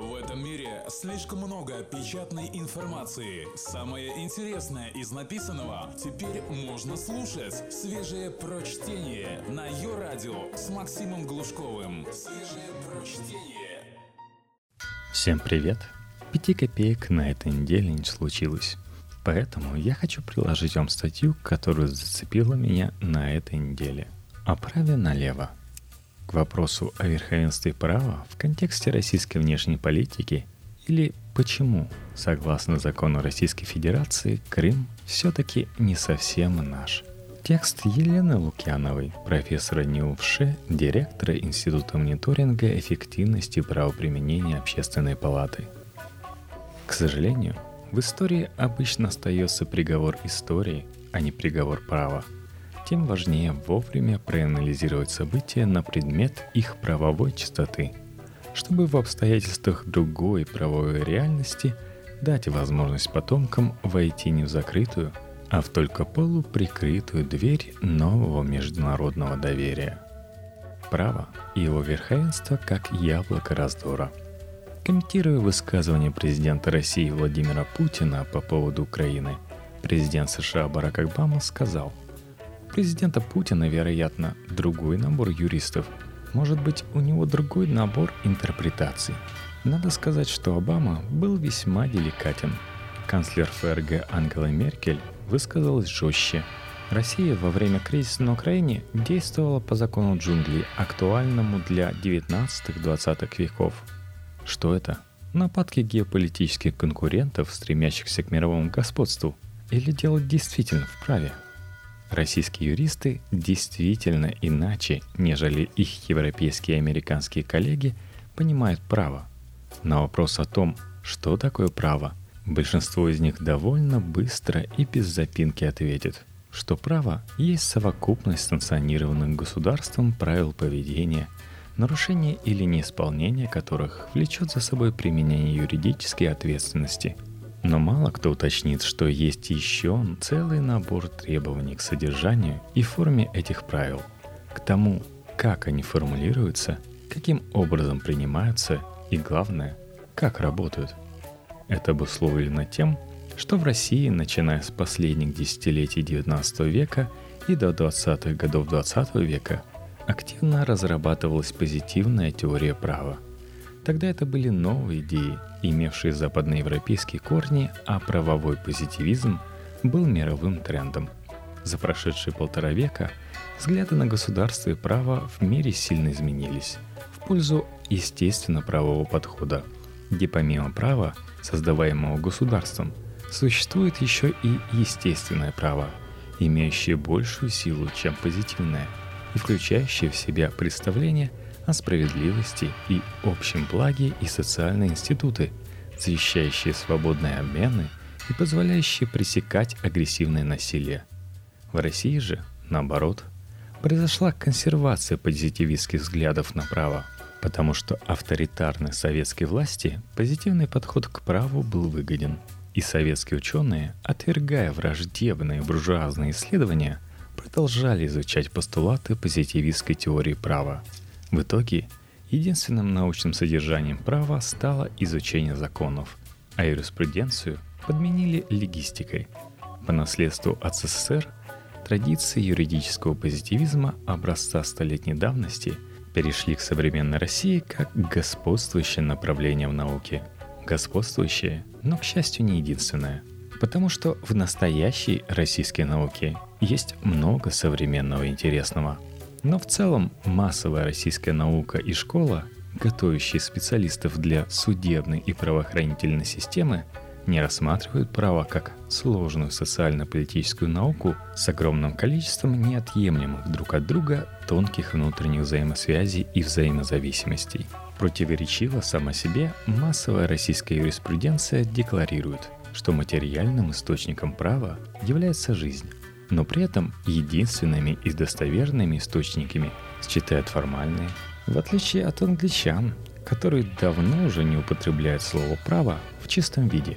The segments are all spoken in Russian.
В этом мире слишком много печатной информации. Самое интересное из написанного теперь можно слушать. Свежее прочтение на ее радио с Максимом Глушковым. Свежее прочтение. Всем привет! Пяти копеек на этой неделе не случилось. Поэтому я хочу приложить вам статью, которая зацепила меня на этой неделе. О праве налево – к вопросу о верховенстве права в контексте российской внешней политики или почему, согласно закону Российской Федерации, Крым все-таки не совсем наш. Текст Елены Лукьяновой, профессора НИУФШ, директора Института мониторинга эффективности правоприменения Общественной палаты. К сожалению, в истории обычно остается приговор истории, а не приговор права – тем важнее вовремя проанализировать события на предмет их правовой чистоты, чтобы в обстоятельствах другой правовой реальности дать возможность потомкам войти не в закрытую, а в только полуприкрытую дверь нового международного доверия. Право и его верховенство как яблоко раздора. Комментируя высказывание президента России Владимира Путина по поводу Украины, президент США Барак Обама сказал – президента Путина, вероятно, другой набор юристов. Может быть, у него другой набор интерпретаций. Надо сказать, что Обама был весьма деликатен. Канцлер ФРГ Ангела Меркель высказалась жестче. Россия во время кризиса на Украине действовала по закону джунглей, актуальному для 19-20 веков. Что это? Нападки геополитических конкурентов, стремящихся к мировому господству? Или дело действительно вправе? Российские юристы действительно иначе, нежели их европейские и американские коллеги, понимают право. На вопрос о том, что такое право, большинство из них довольно быстро и без запинки ответит, что право есть совокупность санкционированных государством правил поведения, нарушение или неисполнение которых влечет за собой применение юридической ответственности – но мало кто уточнит, что есть еще целый набор требований к содержанию и форме этих правил, к тому, как они формулируются, каким образом принимаются и, главное, как работают. Это обусловлено тем, что в России, начиная с последних десятилетий XIX века и до 20-х годов XX века, активно разрабатывалась позитивная теория права. Тогда это были новые идеи – имевший западноевропейские корни, а правовой позитивизм был мировым трендом. За прошедшие полтора века взгляды на государство и право в мире сильно изменились в пользу естественно-правового подхода, где помимо права, создаваемого государством, существует еще и естественное право, имеющее большую силу, чем позитивное, и включающее в себя представление – о справедливости и общем благе и социальные институты, защищающие свободные обмены и позволяющие пресекать агрессивное насилие. В России же, наоборот, произошла консервация позитивистских взглядов на право, потому что авторитарной советской власти позитивный подход к праву был выгоден. И советские ученые, отвергая враждебные буржуазные исследования, продолжали изучать постулаты позитивистской теории права – в итоге, единственным научным содержанием права стало изучение законов, а юриспруденцию подменили легистикой. По наследству от СССР традиции юридического позитивизма образца столетней давности перешли к современной России как господствующее направление в науке. Господствующее, но, к счастью, не единственное. Потому что в настоящей российской науке есть много современного интересного – но в целом массовая российская наука и школа, готовящие специалистов для судебной и правоохранительной системы, не рассматривают право как сложную социально-политическую науку с огромным количеством неотъемлемых друг от друга тонких внутренних взаимосвязей и взаимозависимостей. Противоречиво сама себе массовая российская юриспруденция декларирует, что материальным источником права является жизнь, но при этом единственными и достоверными источниками считают формальные, в отличие от англичан, которые давно уже не употребляют слово «право» в чистом виде.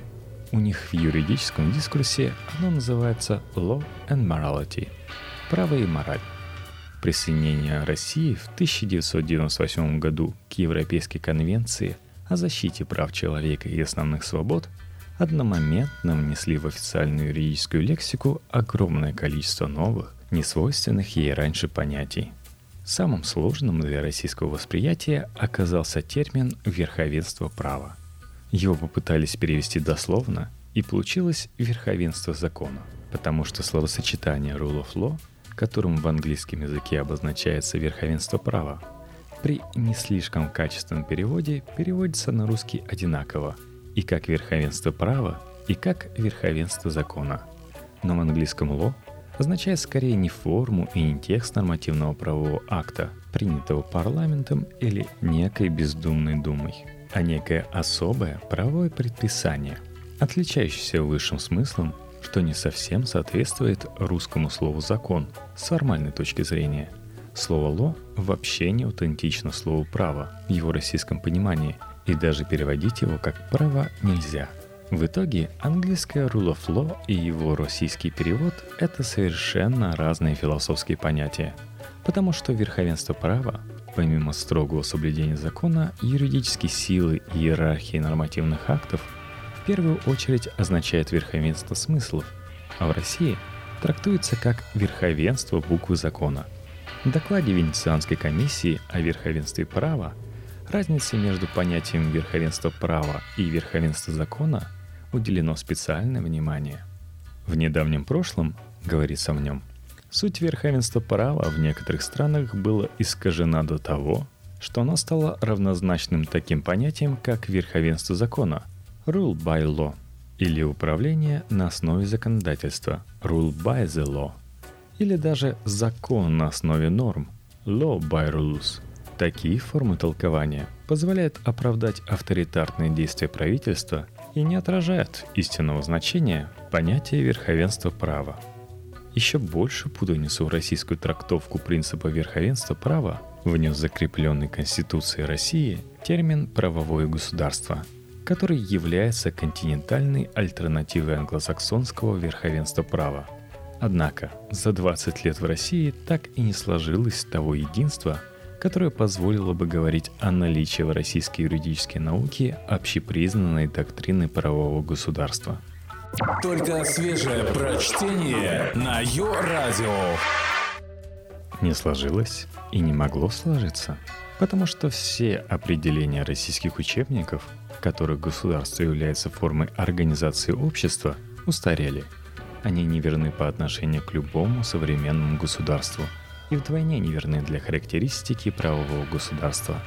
У них в юридическом дискурсе оно называется «law and morality» – «право и мораль». Присоединение России в 1998 году к Европейской конвенции о защите прав человека и основных свобод одномоментно внесли в официальную юридическую лексику огромное количество новых, несвойственных ей раньше понятий. Самым сложным для российского восприятия оказался термин «верховенство права». Его попытались перевести дословно, и получилось «верховенство закона», потому что словосочетание «rule of law», которым в английском языке обозначается «верховенство права», при не слишком качественном переводе переводится на русский одинаково и как верховенство права, и как верховенство закона. Но в английском law означает скорее не форму и не текст нормативного правового акта, принятого парламентом или некой бездумной думой, а некое особое правовое предписание, отличающееся высшим смыслом, что не совсем соответствует русскому слову «закон» с формальной точки зрения. Слово «ло» вообще не аутентично слову «право» в его российском понимании, и даже переводить его как «право» нельзя – в итоге английское rule of law и его российский перевод – это совершенно разные философские понятия. Потому что верховенство права, помимо строгого соблюдения закона, юридические силы и иерархии нормативных актов, в первую очередь означает верховенство смыслов, а в России трактуется как верховенство буквы закона. В докладе Венецианской комиссии о верховенстве права разница между понятием верховенства права и верховенства закона – уделено специальное внимание. В недавнем прошлом, говорится в нем, суть верховенства права в некоторых странах была искажена до того, что оно стало равнозначным таким понятием, как верховенство закона – rule by law, или управление на основе законодательства – rule by the law, или даже закон на основе норм – law by rules. Такие формы толкования позволяют оправдать авторитарные действия правительства и не отражает истинного значения понятия верховенства права. Еще больше путаницу в российскую трактовку принципа верховенства права внес закрепленный Конституцией России термин «правовое государство», который является континентальной альтернативой англосаксонского верховенства права. Однако за 20 лет в России так и не сложилось того единства, которое позволило бы говорить о наличии в российской юридической науке общепризнанной доктрины правового государства. Только свежее прочтение на Йо-Радио. Не сложилось и не могло сложиться, потому что все определения российских учебников, которых государство является формой организации общества, устарели. Они неверны по отношению к любому современному государству – и вдвойне неверны для характеристики правового государства.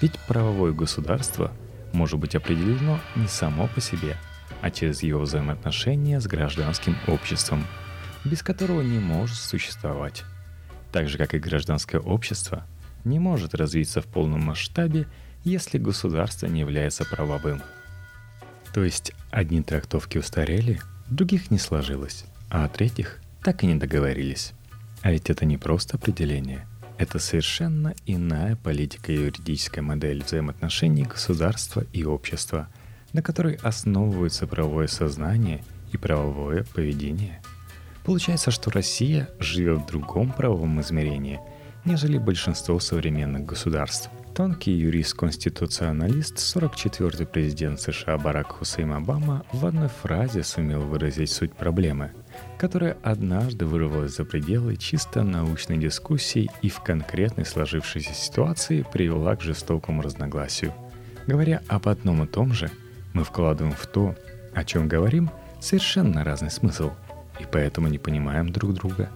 Ведь правовое государство может быть определено не само по себе, а через его взаимоотношения с гражданским обществом, без которого не может существовать. Так же, как и гражданское общество не может развиться в полном масштабе, если государство не является правовым. То есть одни трактовки устарели, других не сложилось, а о третьих так и не договорились. А ведь это не просто определение. Это совершенно иная политика и юридическая модель взаимоотношений государства и общества, на которой основывается правовое сознание и правовое поведение. Получается, что Россия живет в другом правовом измерении, нежели большинство современных государств. Тонкий юрист-конституционалист, 44-й президент США Барак Хусейн Обама в одной фразе сумел выразить суть проблемы – которая однажды вырвалась за пределы чисто научной дискуссии и в конкретной сложившейся ситуации привела к жестокому разногласию. Говоря об одном и том же, мы вкладываем в то, о чем говорим, совершенно разный смысл, и поэтому не понимаем друг друга.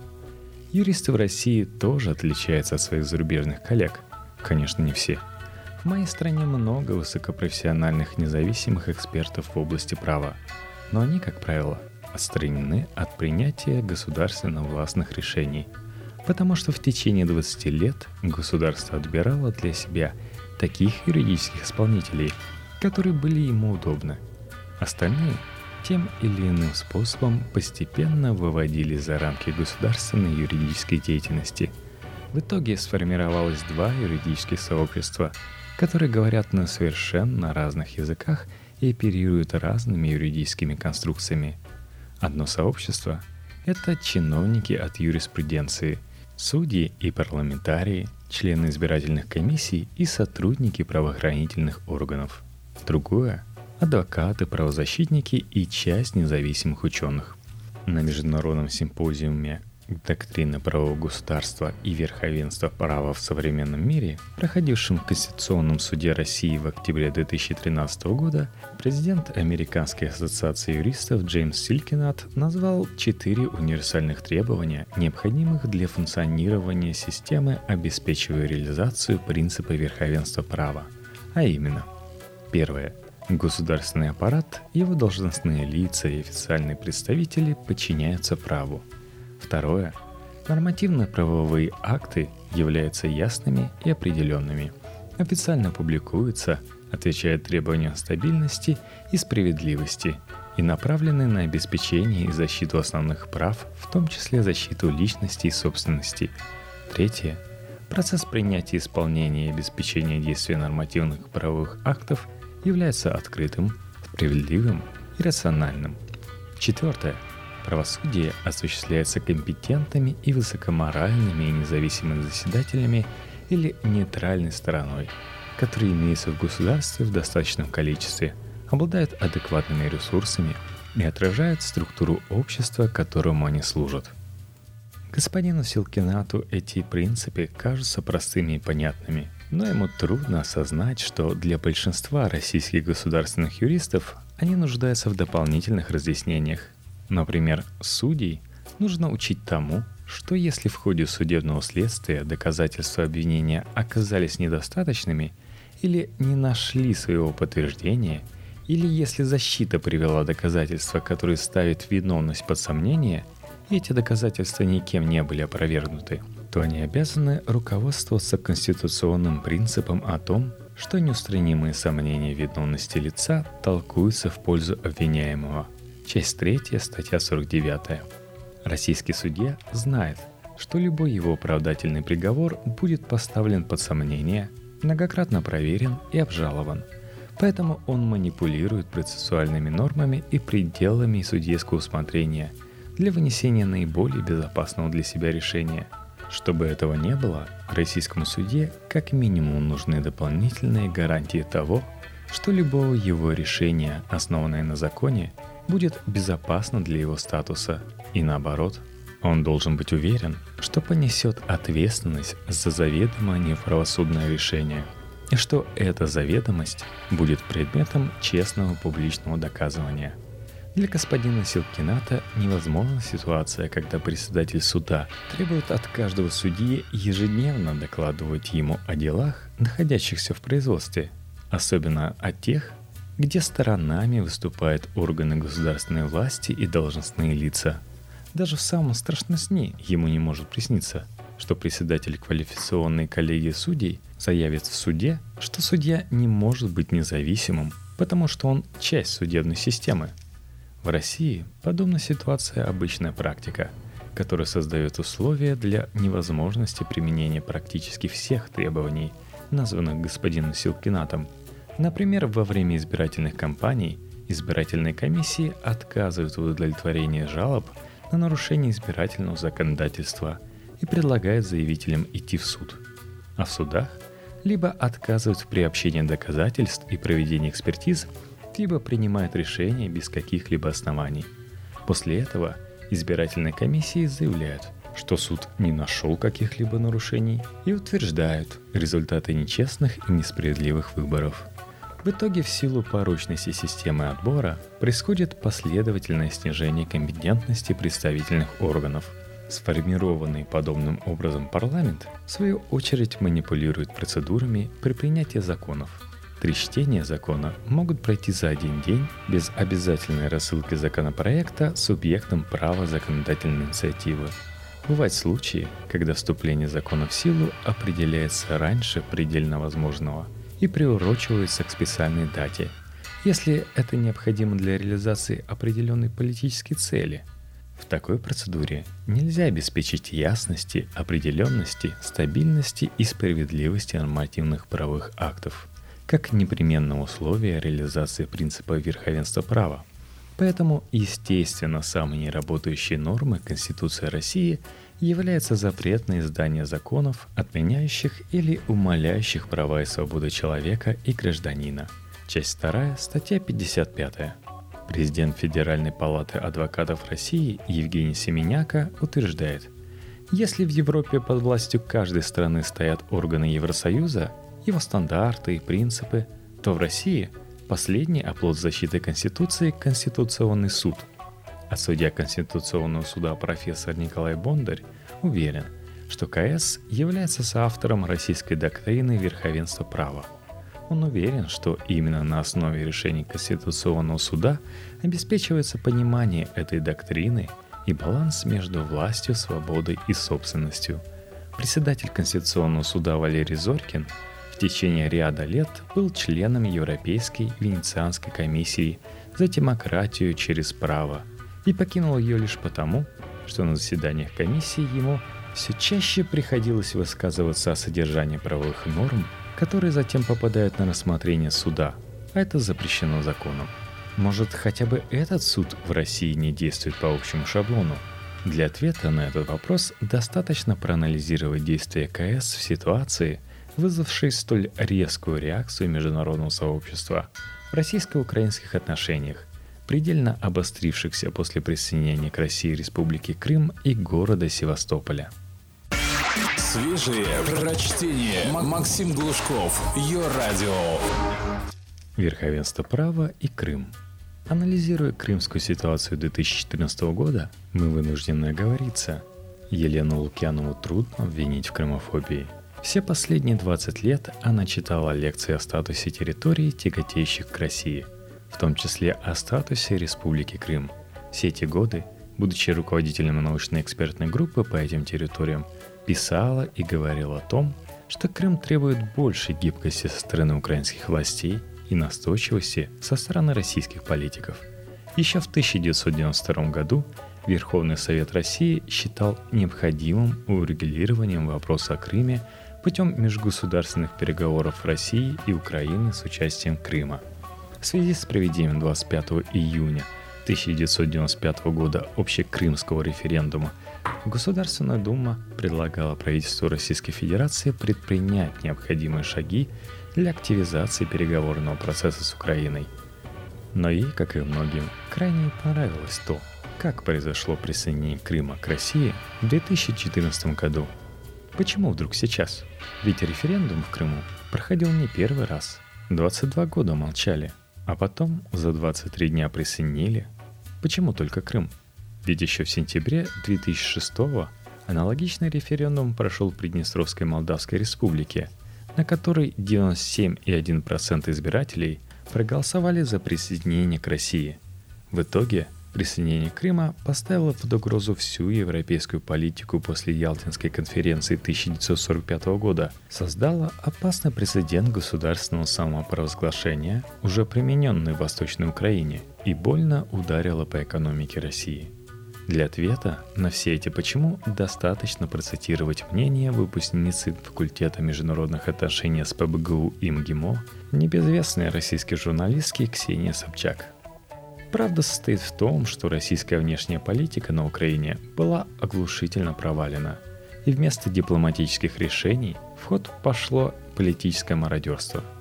Юристы в России тоже отличаются от своих зарубежных коллег. Конечно, не все. В моей стране много высокопрофессиональных независимых экспертов в области права, но они, как правило, отстранены от принятия государственно властных решений, потому что в течение 20 лет государство отбирало для себя таких юридических исполнителей, которые были ему удобны. Остальные тем или иным способом постепенно выводили за рамки государственной юридической деятельности. В итоге сформировалось два юридических сообщества, которые говорят на совершенно разных языках и оперируют разными юридическими конструкциями – Одно сообщество – это чиновники от юриспруденции, судьи и парламентарии, члены избирательных комиссий и сотрудники правоохранительных органов. Другое – адвокаты, правозащитники и часть независимых ученых. На международном симпозиуме доктрины правового государства и верховенства права в современном мире, проходившем в Конституционном суде России в октябре 2013 года, президент Американской ассоциации юристов Джеймс Силькинат назвал четыре универсальных требования, необходимых для функционирования системы, обеспечивая реализацию принципа верховенства права. А именно, первое – Государственный аппарат, его должностные лица и официальные представители подчиняются праву – Второе. Нормативно-правовые акты являются ясными и определенными. Официально публикуются, отвечают требованиям стабильности и справедливости и направлены на обеспечение и защиту основных прав, в том числе защиту личности и собственности. Третье. Процесс принятия, исполнения и обеспечения действия нормативных правовых актов является открытым, справедливым и рациональным. Четвертое. Правосудие осуществляется компетентными и высокоморальными и независимыми заседателями или нейтральной стороной, которые имеются в государстве в достаточном количестве, обладают адекватными ресурсами и отражают структуру общества, которому они служат. Господину Силкинату эти принципы кажутся простыми и понятными, но ему трудно осознать, что для большинства российских государственных юристов они нуждаются в дополнительных разъяснениях Например, судей нужно учить тому, что если в ходе судебного следствия доказательства обвинения оказались недостаточными или не нашли своего подтверждения, или если защита привела доказательства, которые ставят виновность под сомнение, и эти доказательства никем не были опровергнуты, то они обязаны руководствоваться конституционным принципом о том, что неустранимые сомнения виновности лица толкуются в пользу обвиняемого – Часть 3, статья 49. Российский судья знает, что любой его оправдательный приговор будет поставлен под сомнение, многократно проверен и обжалован. Поэтому он манипулирует процессуальными нормами и пределами судейского усмотрения для вынесения наиболее безопасного для себя решения. Чтобы этого не было, российскому суде как минимум нужны дополнительные гарантии того, что любого его решения, основанное на законе, будет безопасно для его статуса. И наоборот, он должен быть уверен, что понесет ответственность за заведомо неправосудное решение, и что эта заведомость будет предметом честного публичного доказывания. Для господина Силкината невозможна ситуация, когда председатель суда требует от каждого судьи ежедневно докладывать ему о делах, находящихся в производстве, особенно о тех, где сторонами выступают органы государственной власти и должностные лица. Даже в самом страшном сне ему не может присниться, что председатель квалификационной коллегии судей заявит в суде, что судья не может быть независимым, потому что он часть судебной системы. В России подобная ситуация обычная практика, которая создает условия для невозможности применения практически всех требований, названных господином Силкинатом – Например, во время избирательных кампаний избирательные комиссии отказывают в удовлетворении жалоб на нарушение избирательного законодательства и предлагают заявителям идти в суд. А в судах либо отказывают в приобщении доказательств и проведении экспертиз, либо принимают решения без каких-либо оснований. После этого избирательные комиссии заявляют, что суд не нашел каких-либо нарушений и утверждают результаты нечестных и несправедливых выборов – в итоге в силу порочности системы отбора происходит последовательное снижение компетентности представительных органов. Сформированный подобным образом парламент, в свою очередь, манипулирует процедурами при принятии законов. Три чтения закона могут пройти за один день без обязательной рассылки законопроекта субъектом права законодательной инициативы. Бывают случаи, когда вступление закона в силу определяется раньше предельно возможного – и приурочиваются к специальной дате, если это необходимо для реализации определенной политической цели. В такой процедуре нельзя обеспечить ясности, определенности, стабильности и справедливости нормативных правовых актов, как непременного условия реализации принципа верховенства права. Поэтому, естественно, самой неработающей нормой Конституции России – является запрет на издание законов, отменяющих или умаляющих права и свободы человека и гражданина. Часть 2, статья 55. Президент Федеральной палаты адвокатов России Евгений Семеняка утверждает, если в Европе под властью каждой страны стоят органы Евросоюза, его стандарты и принципы, то в России последний оплот защиты Конституции – Конституционный суд. А судья Конституционного суда профессор Николай Бондарь уверен, что КС является соавтором российской доктрины верховенства права. Он уверен, что именно на основе решений Конституционного суда обеспечивается понимание этой доктрины и баланс между властью, свободой и собственностью. Председатель Конституционного суда Валерий Зорькин в течение ряда лет был членом Европейской Венецианской комиссии за демократию через право и покинул ее лишь потому, что на заседаниях комиссии ему все чаще приходилось высказываться о содержании правовых норм, которые затем попадают на рассмотрение суда, а это запрещено законом. Может, хотя бы этот суд в России не действует по общему шаблону? Для ответа на этот вопрос достаточно проанализировать действия КС в ситуации, вызвавшей столь резкую реакцию международного сообщества в российско-украинских отношениях, предельно обострившихся после присоединения к России Республики Крым и города Севастополя. Свежие прочтение. Максим Глушков. Ее радио. Верховенство права и Крым – Анализируя крымскую ситуацию 2014 года, мы вынуждены оговориться. Елену Лукьянову трудно обвинить в крымофобии. Все последние 20 лет она читала лекции о статусе территорий, тяготеющих к России, в том числе о статусе Республики Крым. Все эти годы, будучи руководителем научной экспертной группы по этим территориям, писала и говорила о том, что Крым требует большей гибкости со стороны украинских властей – и настойчивости со стороны российских политиков. Еще в 1992 году Верховный Совет России считал необходимым урегулированием вопроса о Крыме путем межгосударственных переговоров России и Украины с участием Крыма. В связи с проведением 25 июня 1995 года общекрымского референдума Государственная Дума предлагала правительству Российской Федерации предпринять необходимые шаги для активизации переговорного процесса с Украиной. Но ей, как и многим, крайне понравилось то, как произошло присоединение Крыма к России в 2014 году. Почему вдруг сейчас? Ведь референдум в Крыму проходил не первый раз. 22 года молчали, а потом за 23 дня присоединили. Почему только Крым? Ведь еще в сентябре 2006 аналогичный референдум прошел в Приднестровской Молдавской Республике – на которой 97,1% избирателей проголосовали за присоединение к России. В итоге присоединение Крыма поставило под угрозу всю европейскую политику после Ялтинской конференции 1945 года, создало опасный прецедент государственного самопровозглашения, уже примененный в Восточной Украине, и больно ударило по экономике России – для ответа на все эти «почему» достаточно процитировать мнение выпускницы факультета международных отношений с ПБГУ и МГИМО, небезвестной российской журналистки Ксении Собчак. Правда состоит в том, что российская внешняя политика на Украине была оглушительно провалена, и вместо дипломатических решений в ход пошло политическое мародерство –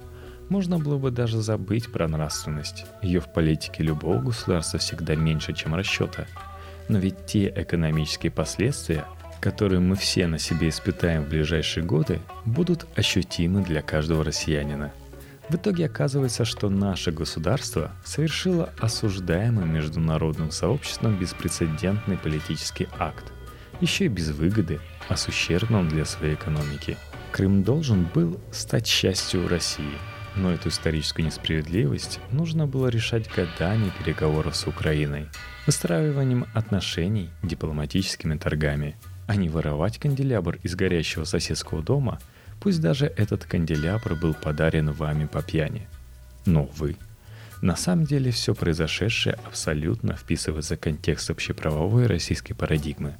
можно было бы даже забыть про нравственность. Ее в политике любого государства всегда меньше, чем расчета – но ведь те экономические последствия, которые мы все на себе испытаем в ближайшие годы, будут ощутимы для каждого россиянина. В итоге оказывается, что наше государство совершило осуждаемый международным сообществом беспрецедентный политический акт, еще и без выгоды, а с ущербным для своей экономики. Крым должен был стать частью России, но эту историческую несправедливость нужно было решать годами переговоров с Украиной – выстраиванием отношений, дипломатическими торгами, а не воровать канделябр из горящего соседского дома, пусть даже этот канделябр был подарен вами по пьяни. Но вы. На самом деле все произошедшее абсолютно вписывается в контекст общеправовой российской парадигмы.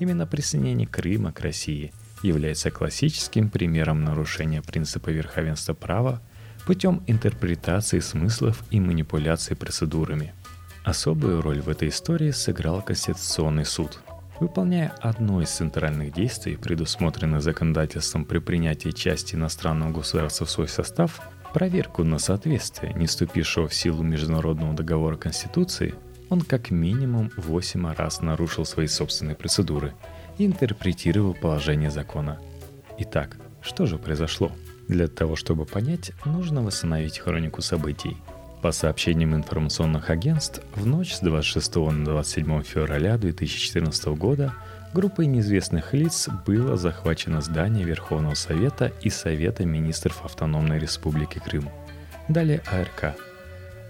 Именно присоединение Крыма к России является классическим примером нарушения принципа верховенства права путем интерпретации смыслов и манипуляции процедурами – Особую роль в этой истории сыграл Конституционный суд. Выполняя одно из центральных действий, предусмотренных законодательством при принятии части иностранного государства в свой состав, проверку на соответствие не вступившего в силу международного договора Конституции, он как минимум 8 раз нарушил свои собственные процедуры и интерпретировал положение закона. Итак, что же произошло? Для того, чтобы понять, нужно восстановить хронику событий. По сообщениям информационных агентств, в ночь с 26 на 27 февраля 2014 года группой неизвестных лиц было захвачено здание Верховного Совета и Совета министров Автономной Республики Крым. Далее АРК.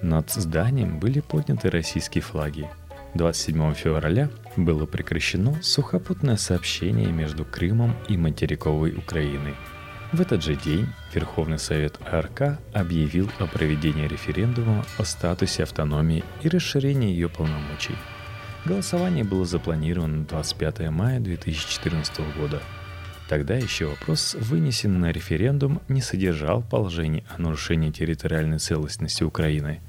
Над зданием были подняты российские флаги. 27 февраля было прекращено сухопутное сообщение между Крымом и материковой Украиной – в этот же день Верховный Совет АРК объявил о проведении референдума о статусе автономии и расширении ее полномочий. Голосование было запланировано на 25 мая 2014 года. Тогда еще вопрос, вынесенный на референдум, не содержал положений о нарушении территориальной целостности Украины.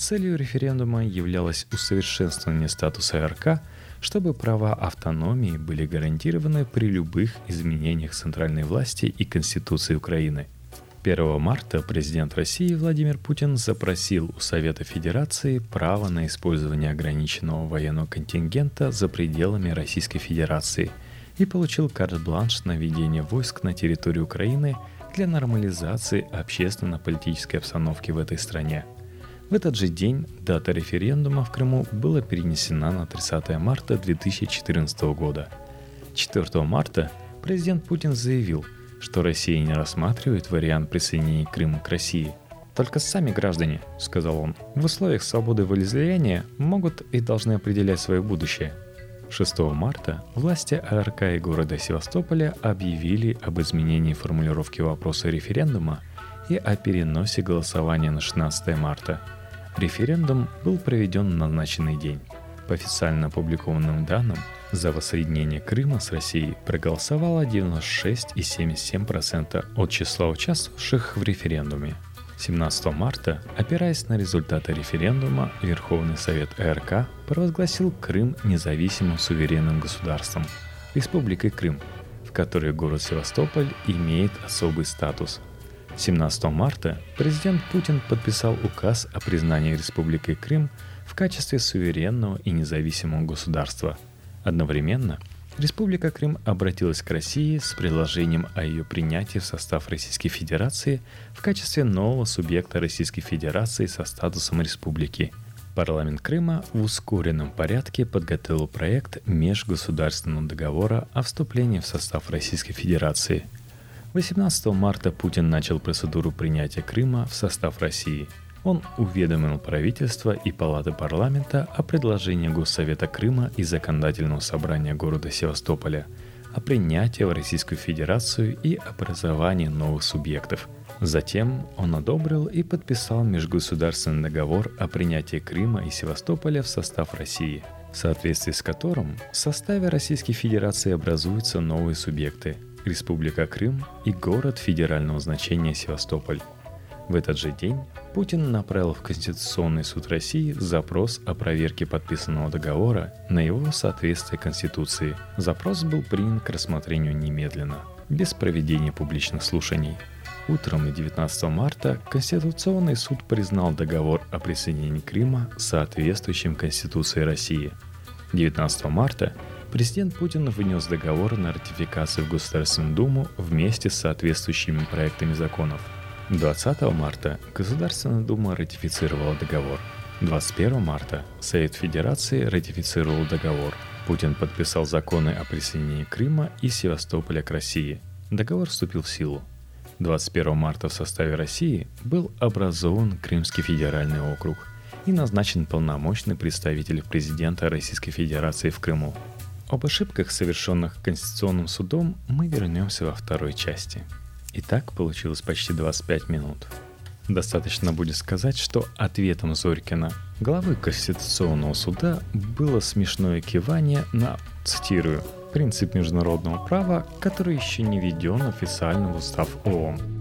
Целью референдума являлось усовершенствование статуса АРК – чтобы права автономии были гарантированы при любых изменениях центральной власти и Конституции Украины. 1 марта президент России Владимир Путин запросил у Совета Федерации право на использование ограниченного военного контингента за пределами Российской Федерации и получил карт-бланш на введение войск на территорию Украины для нормализации общественно-политической обстановки в этой стране – в этот же день дата референдума в Крыму была перенесена на 30 марта 2014 года. 4 марта президент Путин заявил, что Россия не рассматривает вариант присоединения Крыма к России. Только сами граждане, сказал он, в условиях свободы волеизлияния могут и должны определять свое будущее. 6 марта власти АРК и города Севастополя объявили об изменении формулировки вопроса референдума и о переносе голосования на 16 марта – Референдум был проведен на назначенный день. По официально опубликованным данным, за воссоединение Крыма с Россией проголосовало 96,77% от числа участвовавших в референдуме. 17 марта, опираясь на результаты референдума, Верховный Совет РК провозгласил Крым независимым суверенным государством, Республикой Крым, в которой город Севастополь имеет особый статус – 17 марта президент Путин подписал указ о признании Республикой Крым в качестве суверенного и независимого государства. Одновременно Республика Крым обратилась к России с предложением о ее принятии в состав Российской Федерации в качестве нового субъекта Российской Федерации со статусом республики. Парламент Крыма в ускоренном порядке подготовил проект межгосударственного договора о вступлении в состав Российской Федерации – 18 марта Путин начал процедуру принятия Крыма в состав России. Он уведомил правительство и палаты парламента о предложении Госсовета Крыма и Законодательного собрания города Севастополя о принятии в Российскую Федерацию и образовании новых субъектов. Затем он одобрил и подписал межгосударственный договор о принятии Крыма и Севастополя в состав России, в соответствии с которым в составе Российской Федерации образуются новые субъекты – Республика Крым и город федерального значения Севастополь. В этот же день Путин направил в Конституционный суд России запрос о проверке подписанного договора на его соответствие Конституции. Запрос был принят к рассмотрению немедленно, без проведения публичных слушаний. Утром 19 марта Конституционный суд признал договор о присоединении Крыма соответствующим Конституции России. 19 марта Президент Путин внес договор на ратификацию в Государственную Думу вместе с соответствующими проектами законов. 20 марта Государственная Дума ратифицировала договор. 21 марта Совет Федерации ратифицировал договор. Путин подписал законы о присоединении Крыма и Севастополя к России. Договор вступил в силу. 21 марта в составе России был образован Крымский федеральный округ и назначен полномочный представитель президента Российской Федерации в Крыму. Об ошибках, совершенных Конституционным судом, мы вернемся во второй части. Итак, получилось почти 25 минут. Достаточно будет сказать, что ответом Зорькина, главы Конституционного суда, было смешное кивание на, цитирую, принцип международного права, который еще не введен официально в устав ООН.